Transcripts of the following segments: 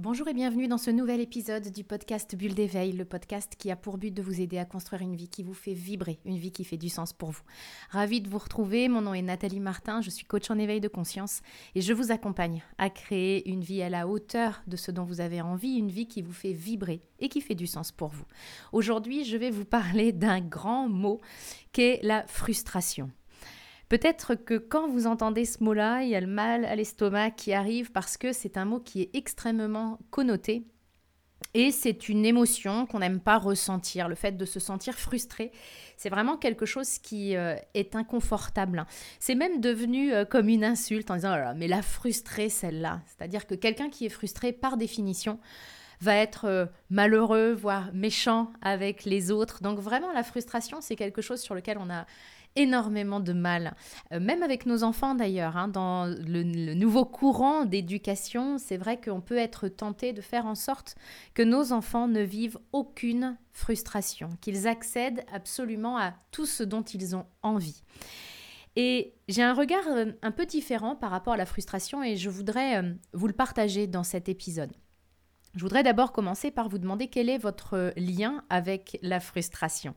Bonjour et bienvenue dans ce nouvel épisode du podcast Bulle d'éveil, le podcast qui a pour but de vous aider à construire une vie qui vous fait vibrer, une vie qui fait du sens pour vous. Ravie de vous retrouver, mon nom est Nathalie Martin, je suis coach en éveil de conscience et je vous accompagne à créer une vie à la hauteur de ce dont vous avez envie, une vie qui vous fait vibrer et qui fait du sens pour vous. Aujourd'hui, je vais vous parler d'un grand mot qu'est la frustration. Peut-être que quand vous entendez ce mot-là, il y a le mal à l'estomac qui arrive parce que c'est un mot qui est extrêmement connoté. Et c'est une émotion qu'on n'aime pas ressentir. Le fait de se sentir frustré, c'est vraiment quelque chose qui euh, est inconfortable. C'est même devenu euh, comme une insulte en disant oh mais la frustrée celle-là. C'est-à-dire que quelqu'un qui est frustré par définition va être euh, malheureux, voire méchant avec les autres. Donc vraiment la frustration, c'est quelque chose sur lequel on a énormément de mal, euh, même avec nos enfants d'ailleurs. Hein, dans le, nouveau courant d'éducation, c'est vrai qu'on peut être tenté de faire en sorte que nos enfants ne vivent aucune frustration, qu'ils accèdent absolument à tout ce dont ils ont envie. Et j'ai un regard euh, un peu différent par rapport à la frustration et je voudrais euh, vous le partager dans cet épisode. Je voudrais d'abord commencer par vous demander quel est votre lien avec la frustration.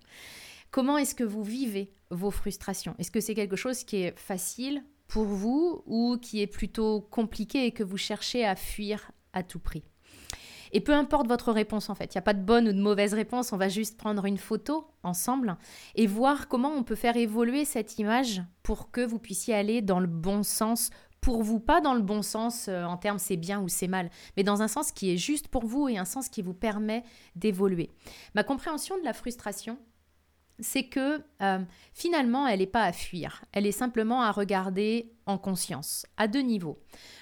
Comment est-ce que vous vivez vos frustrations? Est-ce que c'est quelque chose qui est facile pour vous ou qui est plutôt compliqué et que vous cherchez à fuir à tout prix? Et peu importe votre réponse en fait, il n'y a pas de bonne ou de mauvaise réponse, on va juste prendre une photo ensemble et voir comment on peut faire évoluer cette image pour que vous puissiez aller dans le bon sens. Pour vous, pas dans le bon sens euh, en termes c'est bien ou c'est mal, mais dans un sens qui est juste pour vous et un sens qui vous permet d'évoluer. Ma compréhension de la frustration, c'est que euh, finalement, elle n'est pas à fuir, elle est simplement à regarder en conscience, à deux niveaux.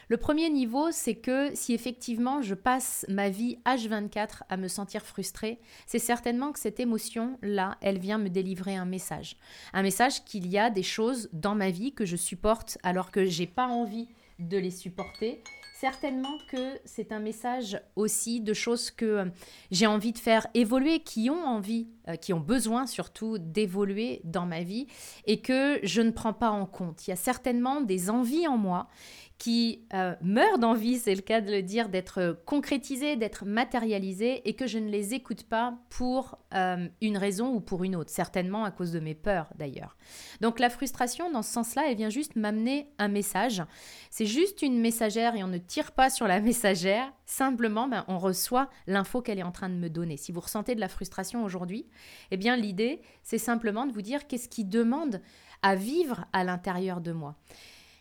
Le premier niveau, c'est que si effectivement je passe ma vie H24 à me sentir frustrée, c'est certainement que cette émotion-là, elle vient me délivrer un message. Un message qu'il y a des choses dans ma vie que je supporte alors que j'ai pas envie de les supporter certainement que c'est un message aussi de choses que euh, j'ai envie de faire évoluer, qui ont envie, euh, qui ont besoin surtout d'évoluer dans ma vie et que je ne prends pas en compte. Il y a certainement des envies en moi qui euh, meurent d'envie, c'est le cas de le dire, d'être concrétisées, d'être matérialisées et que je ne les écoute pas pour euh, une raison ou pour une autre, certainement à cause de mes peurs d'ailleurs. Donc la frustration, dans ce sens-là, elle vient juste m'amener un message. C'est juste une messagère et on ne tire pas sur la messagère, simplement ben, on reçoit l'info qu'elle est en train de me donner. Si vous ressentez de la frustration aujourd'hui, eh bien l'idée, c'est simplement de vous dire qu'est-ce qui demande à vivre à l'intérieur de moi.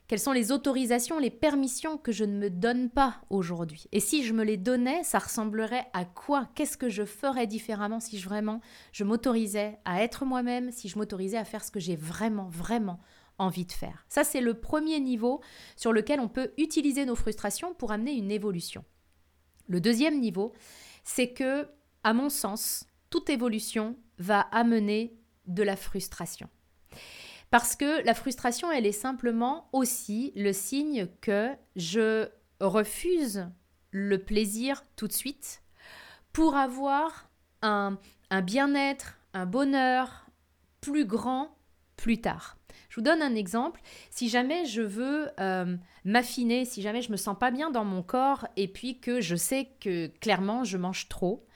Quelles sont les autorisations, les permissions que je ne me donne pas aujourd'hui? Et si je me les donnais, ça ressemblerait à quoi? Qu'est-ce que je ferais différemment si je vraiment je m'autorisais à être moi-même, si je m'autorisais à faire ce que j'ai vraiment, vraiment envie de faire? Ça, c'est le premier niveau sur lequel on peut utiliser nos frustrations pour amener une évolution. Le deuxième niveau, c'est que, à mon sens, toute évolution va amener de la frustration. Parce que la frustration, elle est simplement aussi le signe que je refuse le plaisir tout de suite pour avoir un, bien-être, un bonheur plus grand plus tard. Je vous donne un exemple. Si jamais je veux euh, m'affiner, si jamais je me sens pas bien dans mon corps et puis que je sais que clairement je mange trop,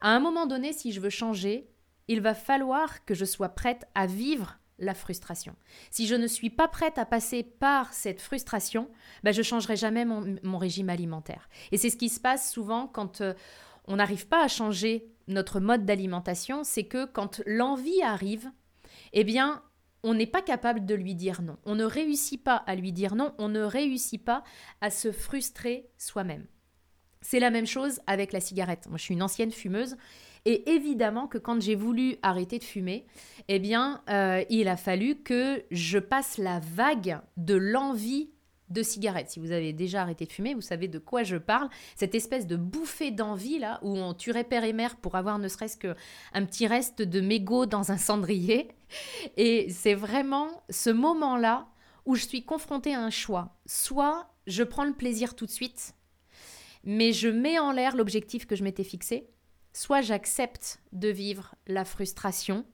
à un moment donné, si je veux changer, il va falloir que je sois prête à vivre la frustration. Si je ne suis pas prête à passer par cette frustration, ben je changerai jamais mon, régime alimentaire. Et c'est ce qui se passe souvent quand euh, on n'arrive pas à changer notre mode d'alimentation, c'est que quand l'envie arrive, eh bien, on n'est pas capable de lui dire non. On ne réussit pas à lui dire non, on ne réussit pas à se frustrer soi-même. C'est la même chose avec la cigarette. Moi, je suis une ancienne fumeuse et évidemment que quand j'ai voulu arrêter de fumer, eh bien, euh, il a fallu que je passe la vague de l'envie de cigarette. Si vous avez déjà arrêté de fumer, vous savez de quoi je parle. Cette espèce de bouffée d'envie là, où on tuerait père et mère pour avoir ne serait-ce qu'un petit reste de mégot dans un cendrier. Et c'est vraiment ce moment-là où je suis confrontée à un choix. Soit je prends le plaisir tout de suite, mais je mets en l'air l'objectif que je m'étais fixé, soit j'accepte de vivre la frustration,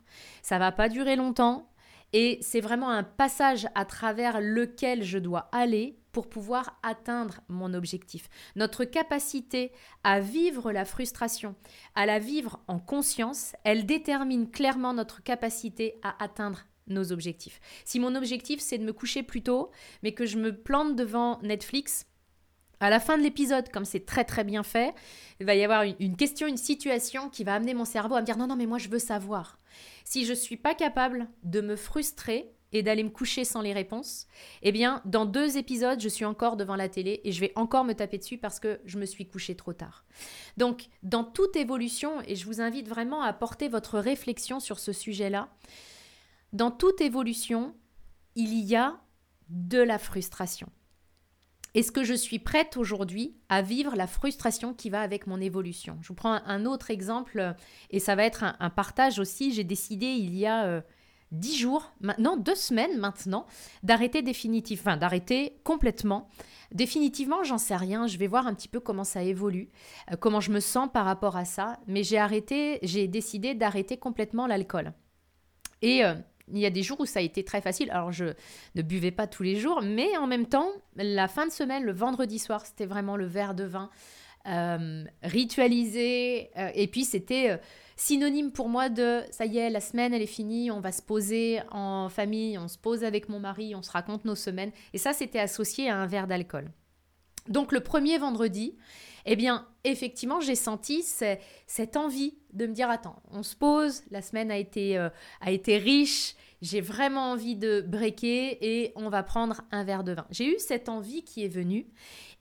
ça va pas durer longtemps, Et c'est vraiment un passage à travers lequel je dois aller pour pouvoir atteindre mon objectif. Notre capacité à vivre la frustration, à la vivre en conscience, elle détermine clairement notre capacité à atteindre nos objectifs. Si mon objectif c'est de me coucher plus tôt, mais que je me plante devant Netflix, à la fin de l'épisode, comme c'est très très bien fait, il va y avoir une, question, une situation qui va amener mon cerveau à me dire non, non, mais moi je veux savoir. Si je ne suis pas capable de me frustrer et d'aller me coucher sans les réponses, eh bien, dans deux épisodes, je suis encore devant la télé et je vais encore me taper dessus parce que je me suis couché trop tard. Donc, dans toute évolution, et je vous invite vraiment à porter votre réflexion sur ce sujet-là, dans toute évolution, il y a de la frustration. Est-ce que je suis prête aujourd'hui à vivre la frustration qui va avec mon évolution? Je vous prends un autre exemple et ça va être un, partage aussi. J'ai décidé il y a euh, dix jours, maintenant deux semaines maintenant, d'arrêter définitivement, enfin d'arrêter complètement. Définitivement, j'en sais rien. Je vais voir un petit peu comment ça évolue, euh, comment je me sens par rapport à ça. Mais j'ai arrêté, j'ai décidé d'arrêter complètement l'alcool. Et euh, il y a des jours où ça a été très facile. Alors, je ne buvais pas tous les jours, mais en même temps, la fin de semaine, le vendredi soir, c'était vraiment le verre de vin euh, ritualisé. Euh, et puis, c'était euh, synonyme pour moi de ça y est, la semaine, elle est finie, on va se poser en famille, on se pose avec mon mari, on se raconte nos semaines. Et ça, c'était associé à un verre d'alcool. Donc, le premier vendredi, eh bien, effectivement, j'ai senti cette envie de me dire, attends, on se pose, la semaine a été, euh, a été riche, j'ai vraiment envie de breaker et on va prendre un verre de vin. J'ai eu cette envie qui est venue.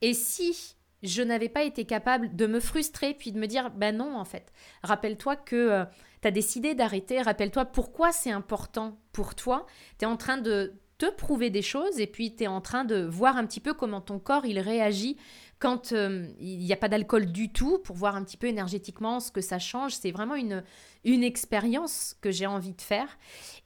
Et si je n'avais pas été capable de me frustrer puis de me dire, ben non, en fait, rappelle-toi que... Euh, tu as décidé d'arrêter, rappelle-toi pourquoi c'est important pour toi. Tu es en train de prouver des choses et puis tu es en train de voir un petit peu comment ton corps il réagit quand euh, il n'y a pas d'alcool du tout, pour voir un petit peu énergétiquement ce que ça change, c'est vraiment une, une expérience que j'ai envie de faire.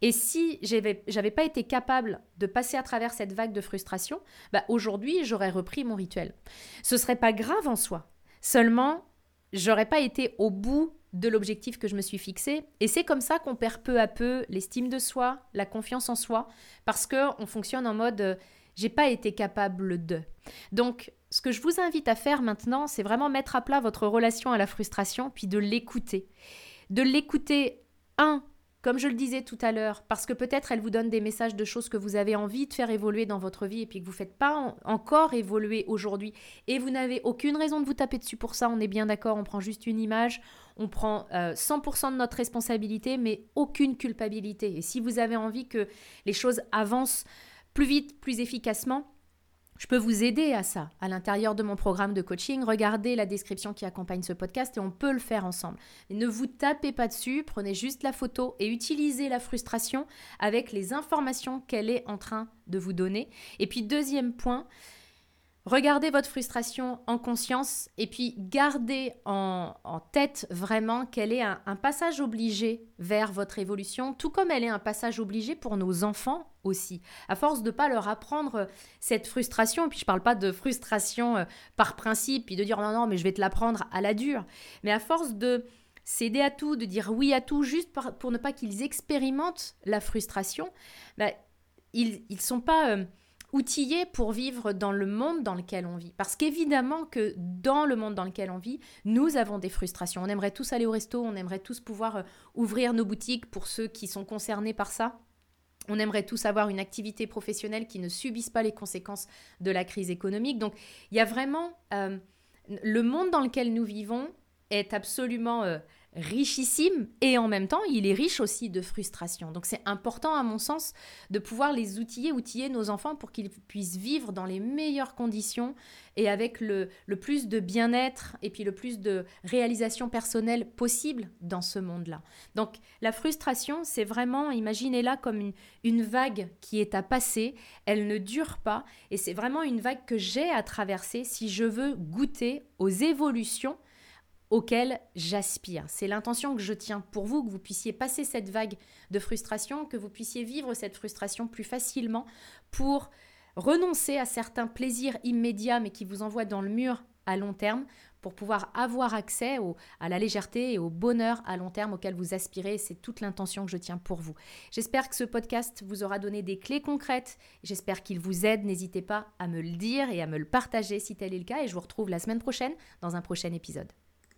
Et si j'avais, j'avais pas été capable de passer à travers cette vague de frustration, bah aujourd'hui j'aurais repris mon rituel. Ce serait pas grave en soi. Seulement, j'aurais pas été au bout de l'objectif que je me suis fixé. Et c'est comme ça qu'on perd peu à peu l'estime de soi, la confiance en soi, parce que on fonctionne en mode euh, j'ai pas été capable de. Donc ce que je vous invite à faire maintenant, c'est vraiment mettre à plat votre relation à la frustration, puis de l'écouter. De l'écouter, un, comme je le disais tout à l'heure, parce que peut-être elle vous donne des messages de choses que vous avez envie de faire évoluer dans votre vie et puis que vous ne faites pas encore évoluer aujourd'hui. Et vous n'avez aucune raison de vous taper dessus pour ça, on est bien d'accord, on prend juste une image, on prend 100% euh, de notre responsabilité, mais aucune culpabilité. Et si vous avez envie que les choses avancent plus vite, plus efficacement, je peux vous aider à ça à l'intérieur de mon programme de coaching. Regardez la description qui accompagne ce podcast et on peut le faire ensemble. ne vous tapez pas dessus, prenez juste la photo et utilisez la frustration avec les informations qu'elle est en train de vous donner. Et puis deuxième point, Regardez votre frustration en conscience et puis gardez en, tête vraiment qu'elle est un, passage obligé vers votre évolution, tout comme elle est un passage obligé pour nos enfants aussi. À force de pas leur apprendre cette frustration, et puis je ne parle pas de frustration euh, par principe, puis de dire non, non, mais je vais te l'apprendre à la dure, mais à force de céder à tout, de dire oui à tout, juste pour, ne pas qu'ils expérimentent la frustration, bah, ils ne sont pas... Euh, outillés pour vivre dans le monde dans lequel on vit. Parce qu'évidemment que dans le monde dans lequel on vit, nous avons des frustrations. On aimerait tous aller au resto, on aimerait tous pouvoir euh, ouvrir nos boutiques pour ceux qui sont concernés par ça. On aimerait tous avoir une activité professionnelle qui ne subisse pas les conséquences de la crise économique. Donc il y a vraiment... Euh, le monde dans lequel nous vivons est absolument euh, richissime et en même temps, il est riche aussi de frustration. Donc c'est important à mon sens de pouvoir les outiller, outiller nos enfants pour qu'ils puissent vivre dans les meilleures conditions et avec le, plus de bien-être et puis le plus de réalisation personnelle possible dans ce monde-là. Donc la frustration, c'est vraiment, imaginez-la comme une, une vague qui est à passer, elle ne dure pas et c'est vraiment une vague que j'ai à traverser si je veux goûter aux évolutions auquel j'aspire. C'est l'intention que je tiens pour vous, que vous puissiez passer cette vague de frustration, que vous puissiez vivre cette frustration plus facilement pour renoncer à certains plaisirs immédiats mais qui vous envoient dans le mur à long terme pour pouvoir avoir accès à la légèreté et au bonheur à long terme auquel vous aspirez. C'est toute l'intention que je tiens pour vous. J'espère que ce podcast vous aura donné des clés concrètes. J'espère qu'il vous aide. N'hésitez pas à me le dire et à me le partager si tel est le cas. Et je vous retrouve la semaine prochaine dans un prochain épisode.